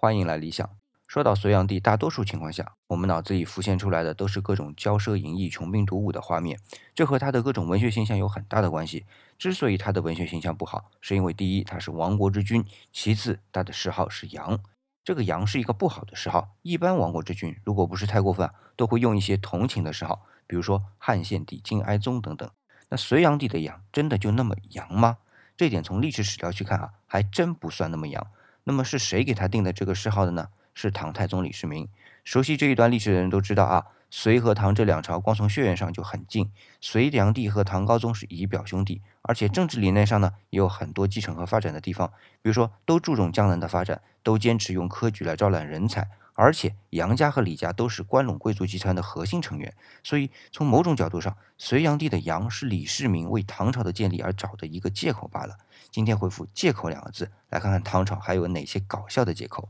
欢迎来理想。说到隋炀帝，大多数情况下，我们脑子里浮现出来的都是各种骄奢淫逸、穷兵黩武的画面，这和他的各种文学形象有很大的关系。之所以他的文学形象不好，是因为第一，他是亡国之君；其次，他的谥号是杨。这个杨是一个不好的谥号。一般亡国之君，如果不是太过分，都会用一些同情的谥号，比如说汉献帝、晋哀宗等等。那隋炀帝的杨真的就那么杨吗？这点从历史史料去看啊，还真不算那么杨。那么是谁给他定的这个谥号的呢？是唐太宗李世民。熟悉这一段历史的人都知道啊，隋和唐这两朝光从血缘上就很近，隋炀帝和唐高宗是姨表兄弟，而且政治理念上呢也有很多继承和发展的地方。比如说，都注重江南的发展，都坚持用科举来招揽人才，而且杨家和李家都是关陇贵族集团的核心成员。所以从某种角度上，隋炀帝的杨是李世民为唐朝的建立而找的一个借口罢了。今天回复“借口”两个字，来看看唐朝还有哪些搞笑的借口。